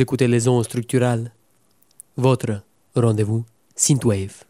Écoutez les ondes structurales. Votre rendez-vous Synthwave.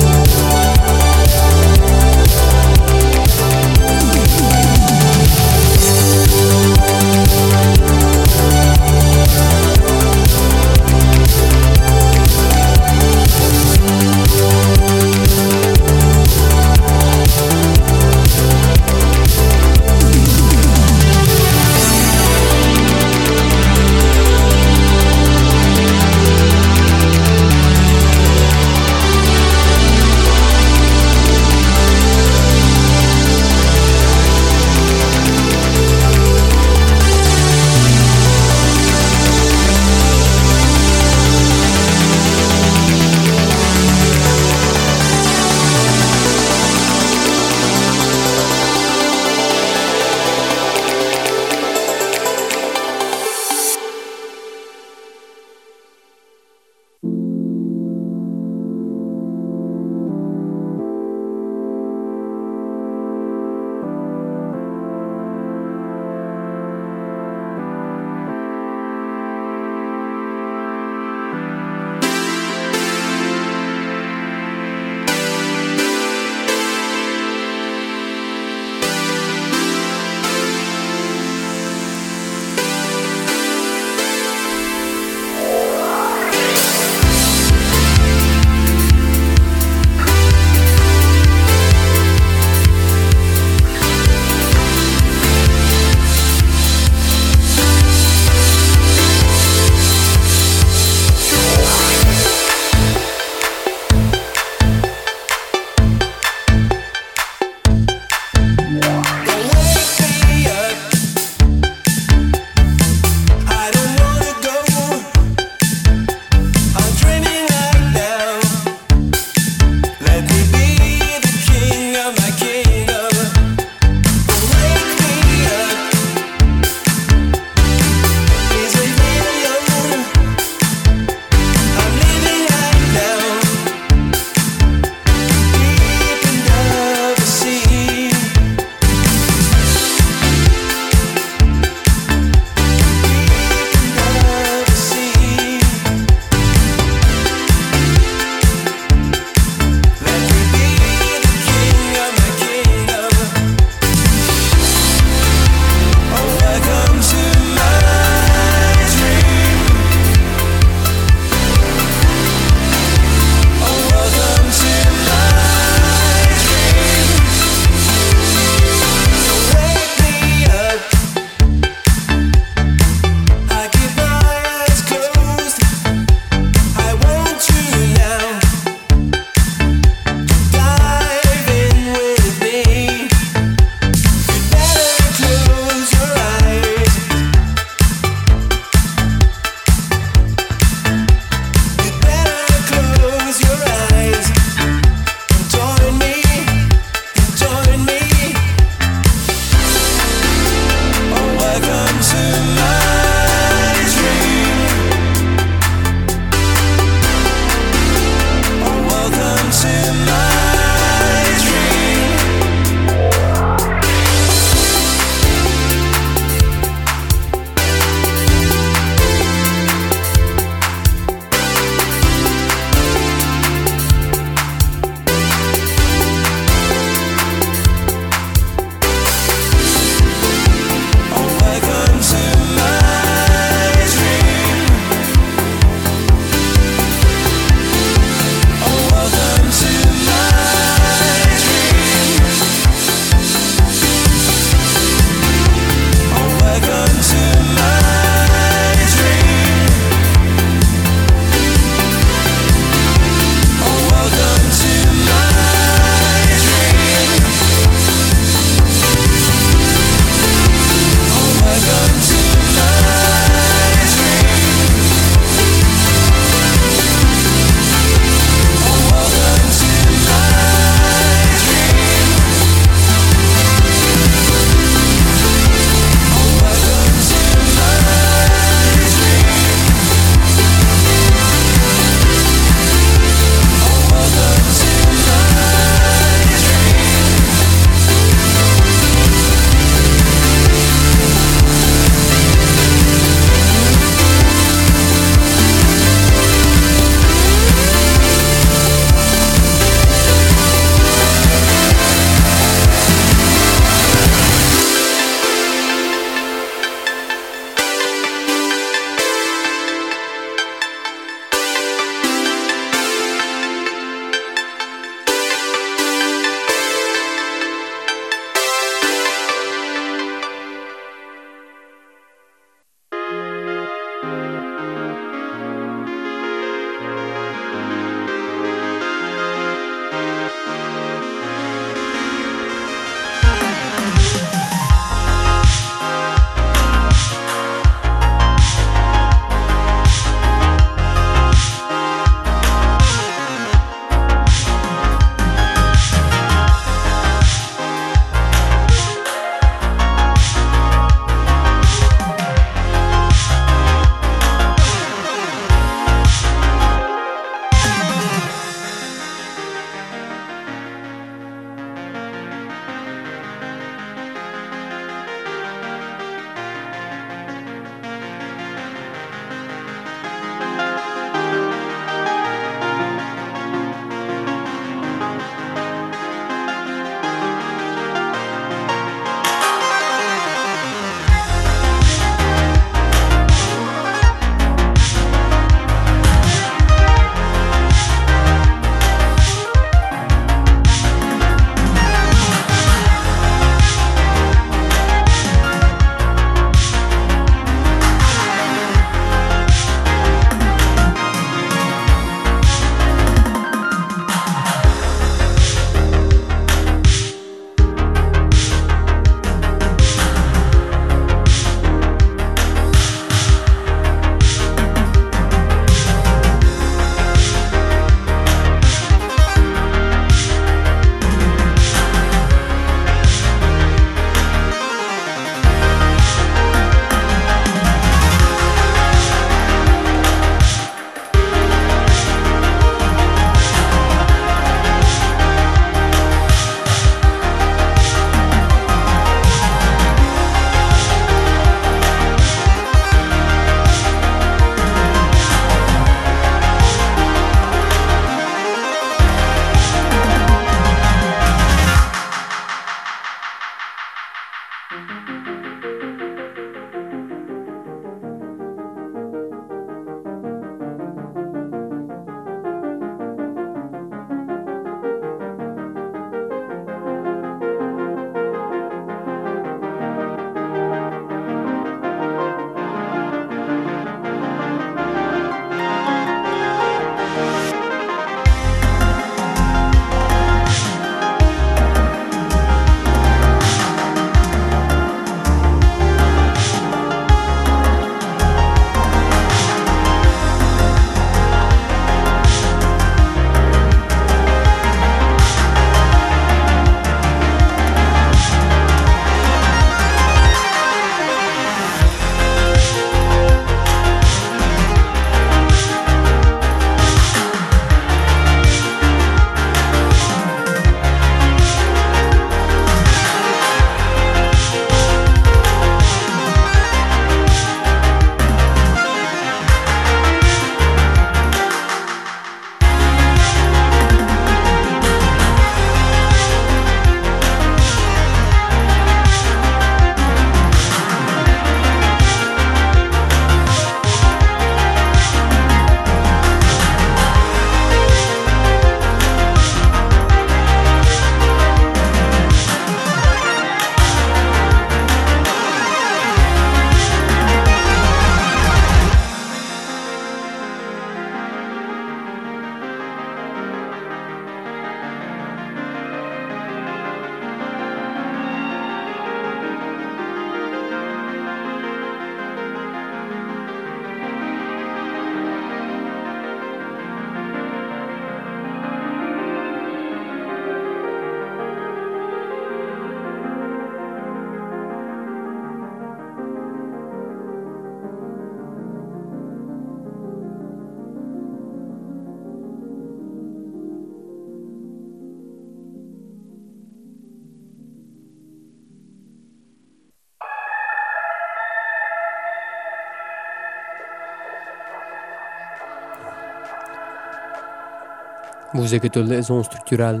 Vous écoutez les ondes structurales.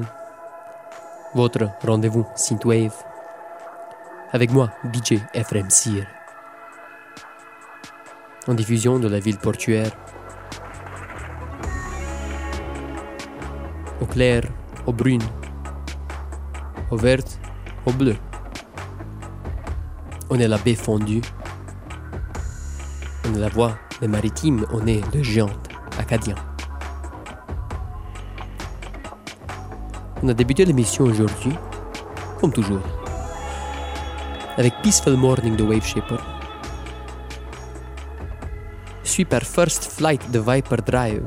Votre rendez-vous Synthwave. Avec moi, DJ Ephraim Sir. En diffusion de la ville portuaire. Au clair, au brune, au vert, au bleu. On est la baie fondue. On est la voie des maritimes, on est le géant acadien. On a débuté l'émission aujourd'hui, comme toujours, avec Peaceful Morning de Wave Shaper, suivi par First Flight de Viper Drive,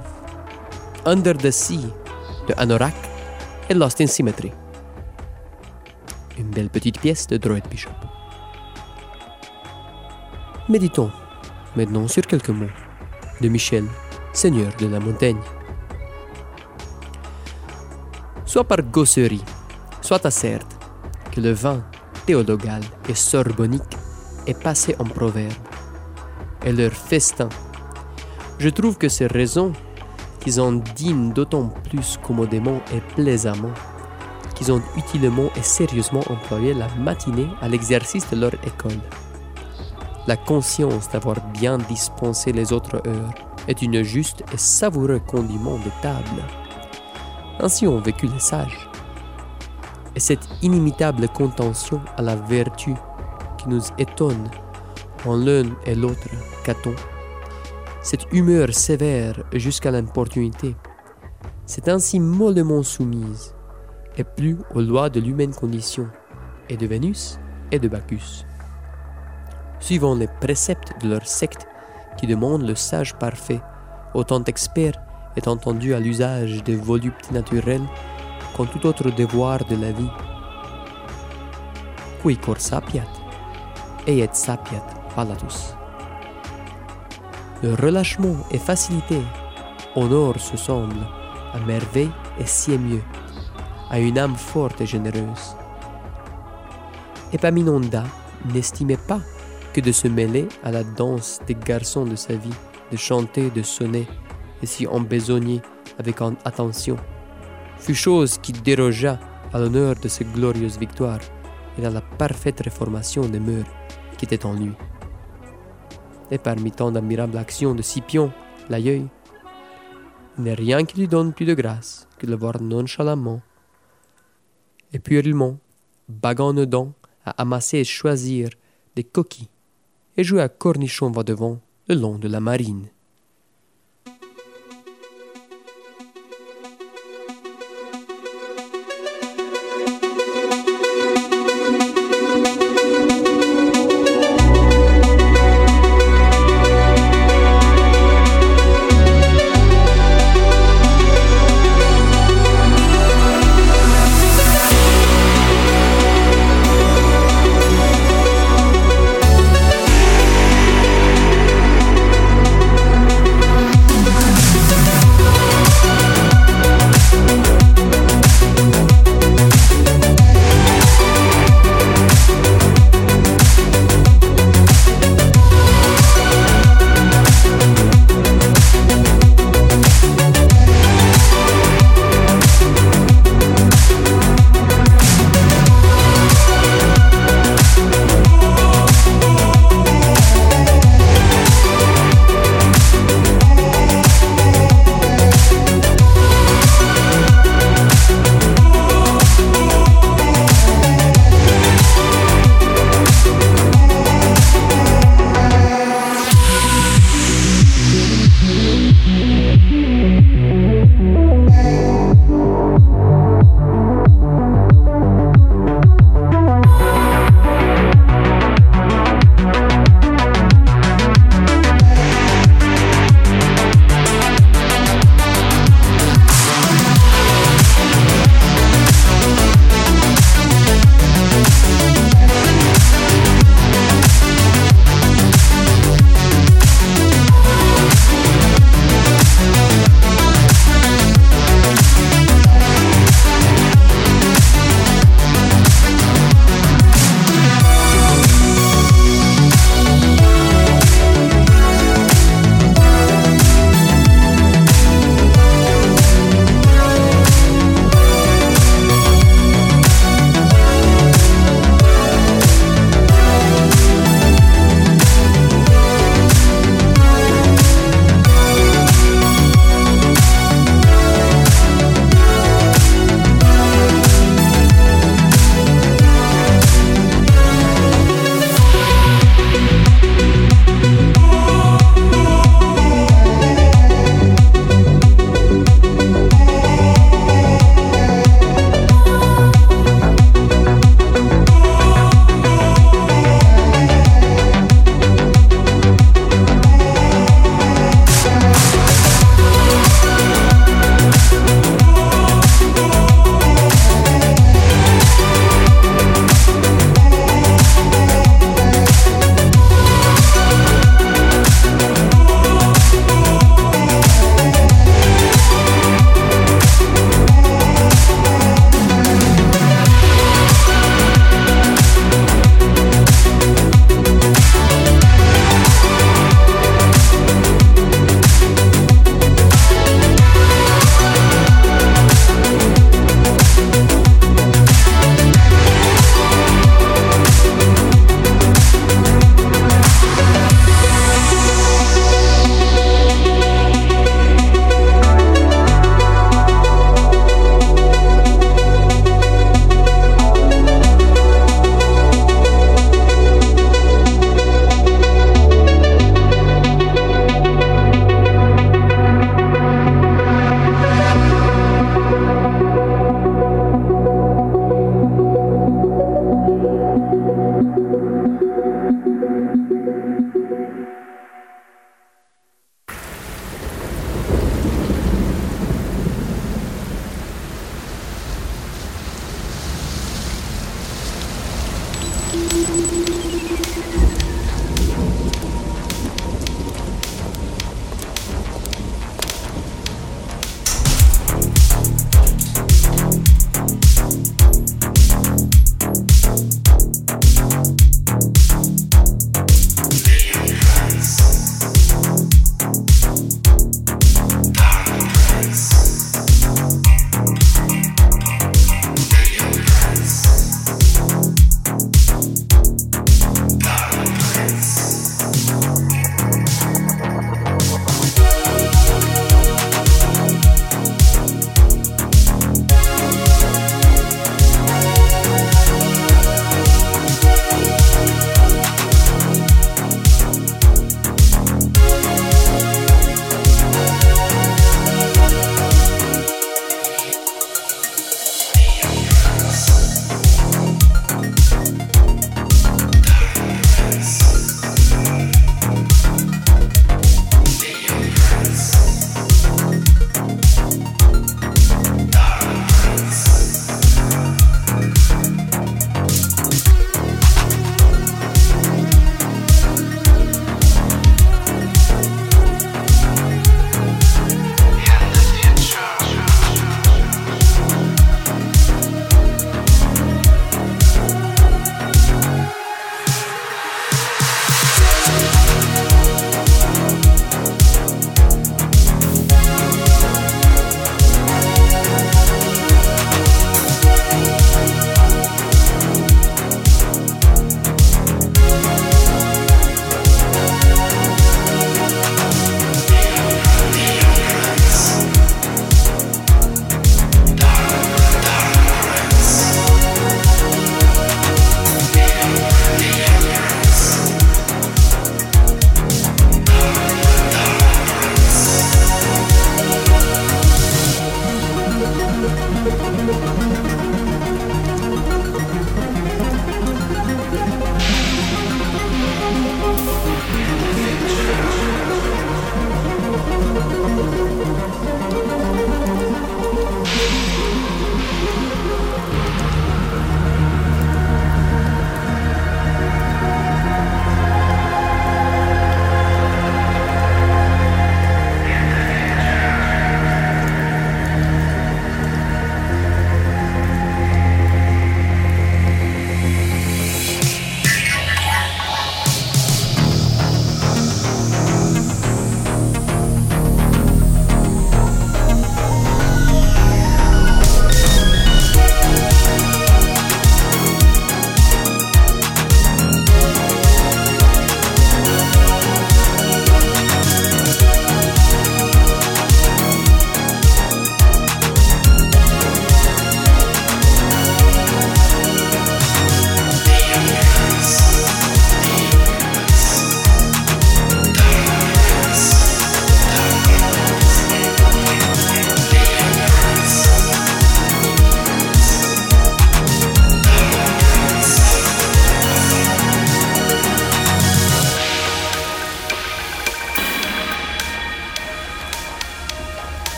Under the Sea de Anorak et Lost in Symmetry. Une belle petite pièce de Droid Bishop. Méditons maintenant sur quelques mots de Michel, seigneur de la montagne. Soit par gosserie, soit asserte que le vin théologal et sorbonique est passé en proverbe, et leur festin. Je trouve que ces raisons qu'ils en dînent d'autant plus commodément et plaisamment qu'ils ont utilement et sérieusement employé la matinée à l'exercice de leur école. La conscience d'avoir bien dispensé les autres heures est une juste et savoureux condiment de table. Ainsi ont vécu les sages. Et cette inimitable contention à la vertu qui nous étonne en l'un et l'autre, Caton, cette humeur sévère jusqu'à l'importunité, c'est ainsi mollement soumise, et plus aux lois de l'humaine condition, et de Vénus et de Bacchus. Suivant les préceptes de leur secte qui demandent le sage parfait, autant expert est entendu à l'usage des voluptés naturelles qu'en tout autre devoir de la vie. Qui cor sapiat, et sapiat palatus. Le relâchement et facilité, honor se semble, à merveille et si mieux, à une âme forte et généreuse. Epaminonda n'estimait pas que de se mêler à la danse des garçons de sa vie, de chanter, de sonner, et s'y embésogner avec attention, fut chose qui dérogea à l'honneur de ses glorieuses victoires et à la parfaite réformation des mœurs qui étaient en lui. Et parmi tant d'admirables actions de Scipion, l'aïeul, il n'est rien qui lui donne plus de grâce que de le voir nonchalamment et puérilement, bagant dents, à amasser et choisir des coquilles et jouer à cornichon va devant le long de la marine.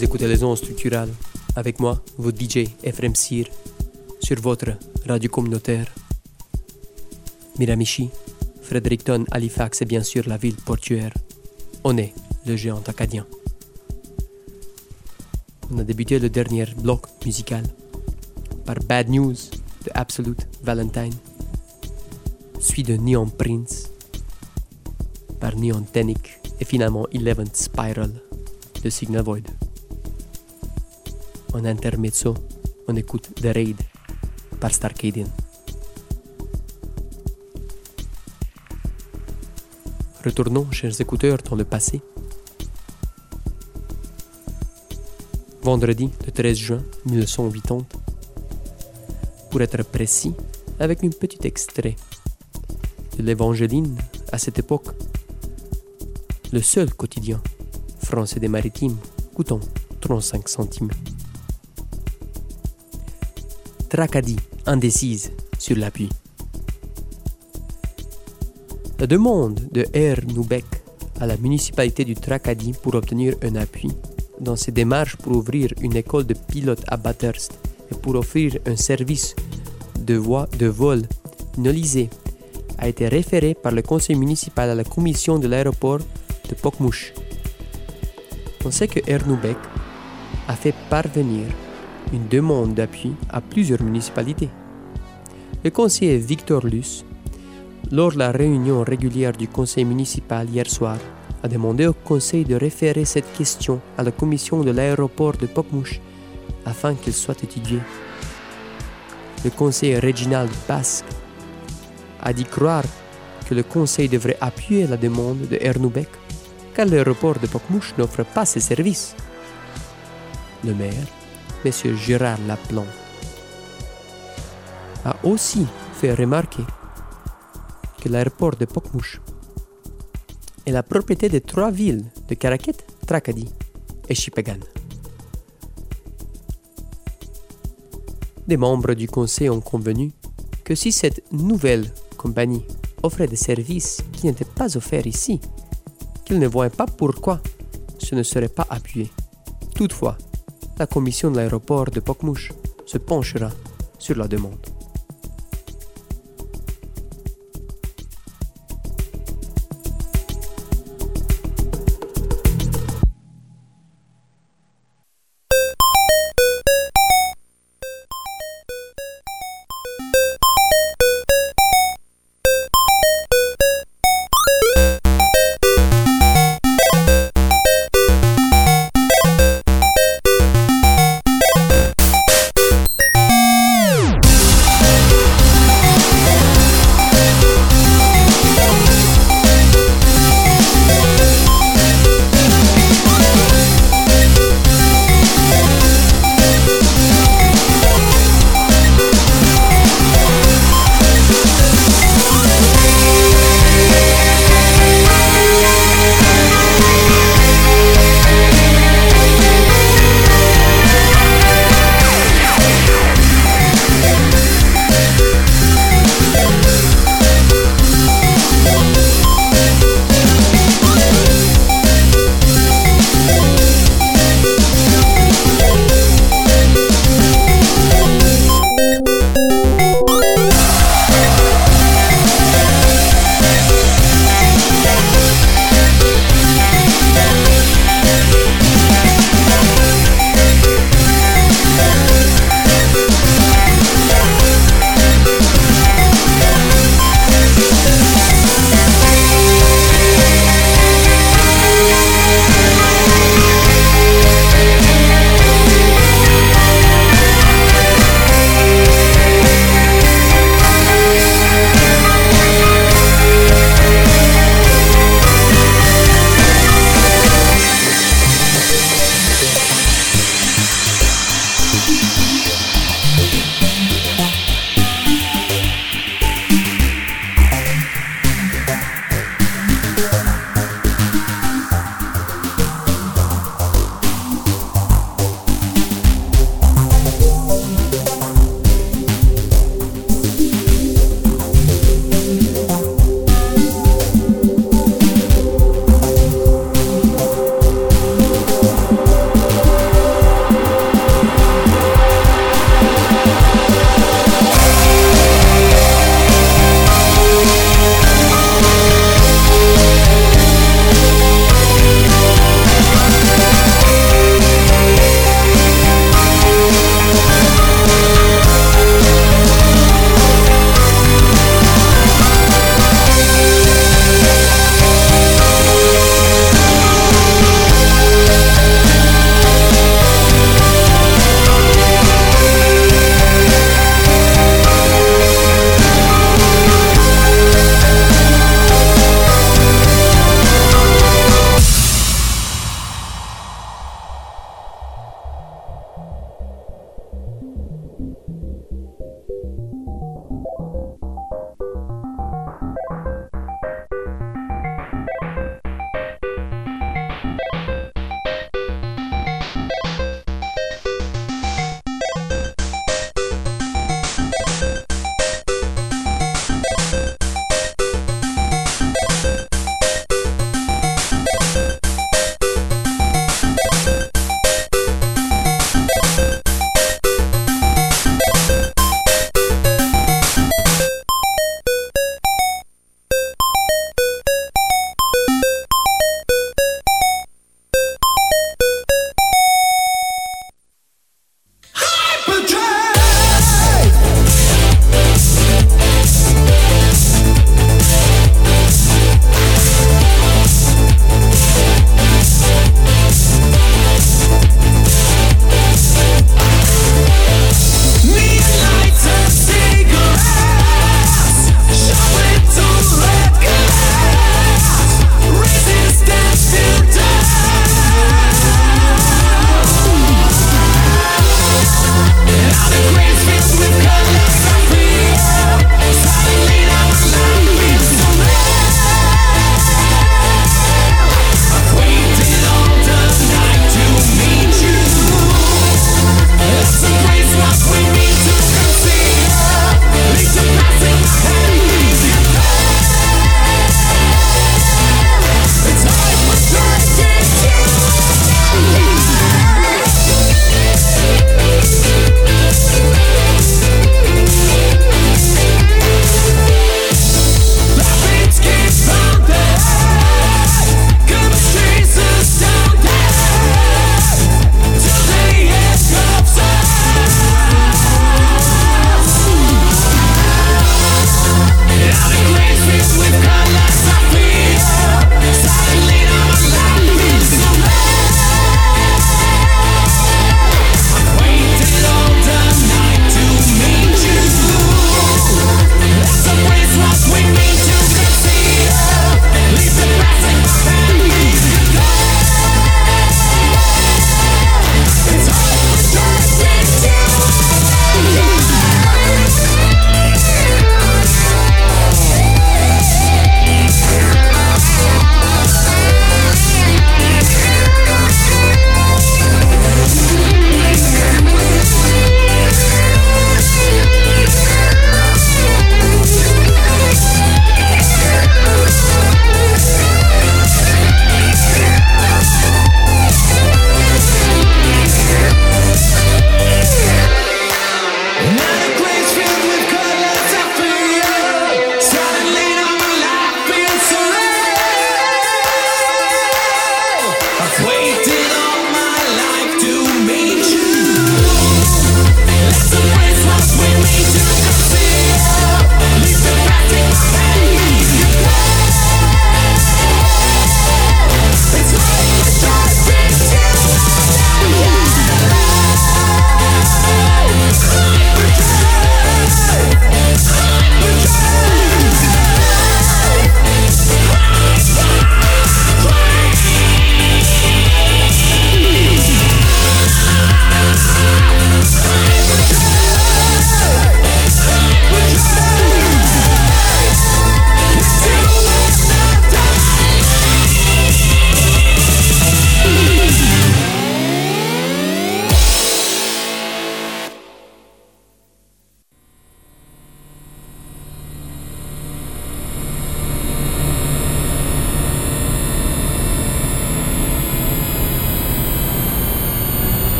Vous écoutez les ondes structurales. Avec moi, votre DJ Ephraim Sir, sur votre radio communautaire. Miramichi, Fredericton, Halifax et bien sûr la ville portuaire. On est le géant acadien. On a débuté le dernier bloc musical par Bad News de Absolute Valentine, suivi de Neon Prince par Neon Tenic et finalement Eleventh Spiral de Signal Void. En intermezzo, on écoute The Raid par Starcadian. Retournons, chers écouteurs, dans le passé. Vendredi, le 13 juin 1980. Pour être précis, avec un petit extrait de l'Évangéline à cette époque, le seul quotidien français des maritimes coûtant 35 centimes. Tracadie indécise sur l'appui. La demande de R. Noubec à la municipalité du Tracadie pour obtenir un appui dans ses démarches pour ouvrir une école de pilote à Bathurst et pour offrir un service de, voie, de vol nolisé a été référée par le conseil municipal à la commission de l'aéroport de Pokmouche. On sait que Ernoubec a fait parvenir une demande d'appui à plusieurs municipalités. Le conseiller Victor Luce, lors de la réunion régulière du conseil municipal hier soir, a demandé au conseil de référer cette question à la commission de l'aéroport de Pokmouche afin qu'elle soit étudiée. Le conseiller Reginald Basque a dit croire que le conseil devrait appuyer la demande de Ernoubec car l'aéroport de Pokmouche n'offre pas ses services. Le maire, M. Gérard Laplante, a aussi fait remarquer que l'aéroport de Pokmouche est la propriété de trois villes de Caraquet, Tracadie et Chipegan. Des membres du conseil ont convenu que si cette nouvelle compagnie offrait des services qui n'étaient pas offerts ici, qu'ils ne voient pas pourquoi ce ne serait pas appuyé. Toutefois, la commission de l'aéroport de Pokmouche se penchera sur la demande.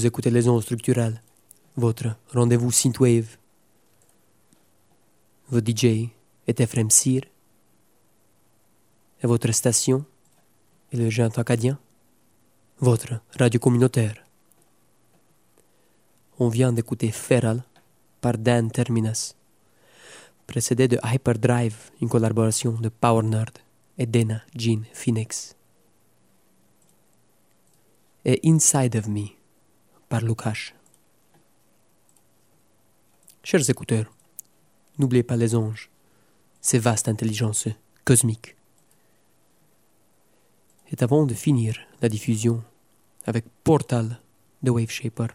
Vous écoutez les ondes structurales, votre rendez-vous synthwave. Votre DJ est Ephraim Sir. Et votre station est le Géant Acadien, votre radio communautaire. On vient d'écouter Feral par Dan Terminas, précédé de Hyperdrive, une collaboration de Power Nerd et Dana Jean Phoenix. Et Inside of Me par Lukash. Chers écouteurs, n'oubliez pas les anges, ces vastes intelligences cosmiques. Et avant de finir la diffusion avec Portal de Wave Shaper,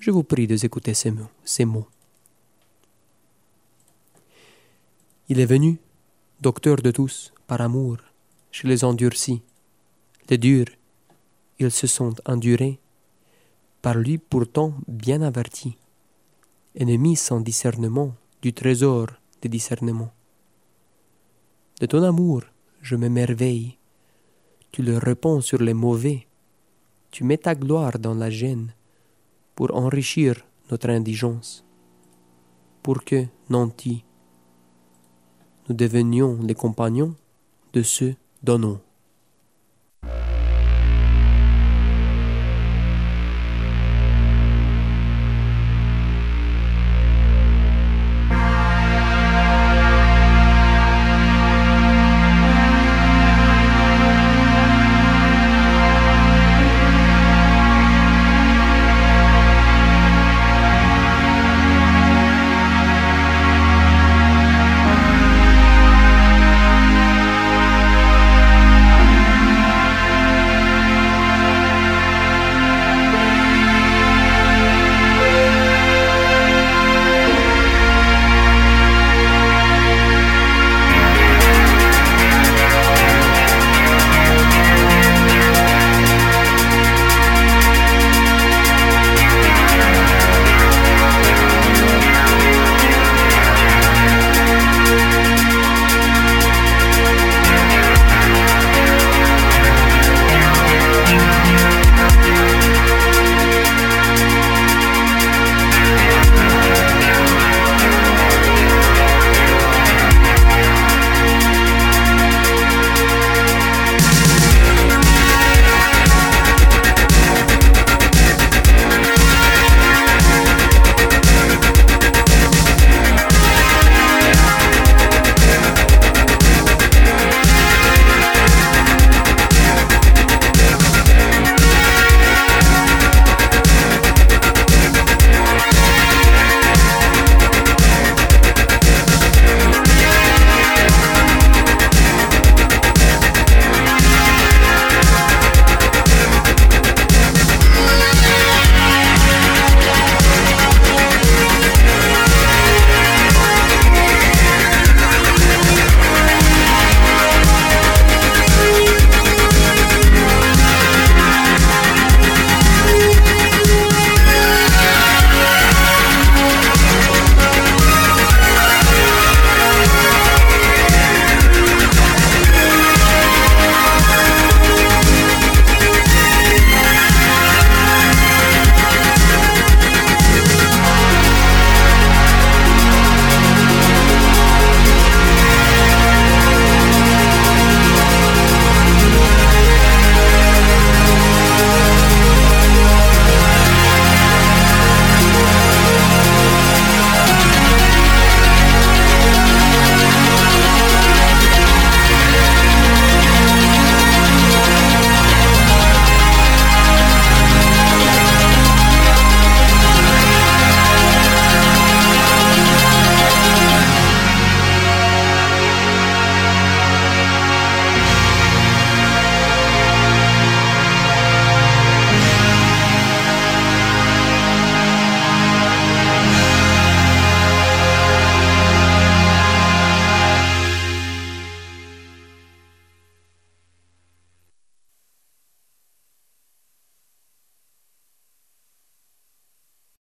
je vous prie d'écouter ces mots, ces mots. Il est venu, docteur de tous, par amour, chez les endurcis. Les durs, ils se sont endurés, par lui pourtant bien avertis, ennemi sans discernement du trésor des discernements. De ton amour, je m'émerveille, tu le réponds sur les mauvais, tu mets ta gloire dans la gêne, pour enrichir notre indigence, pour que, nantis, nous devenions les compagnons de ceux donnons.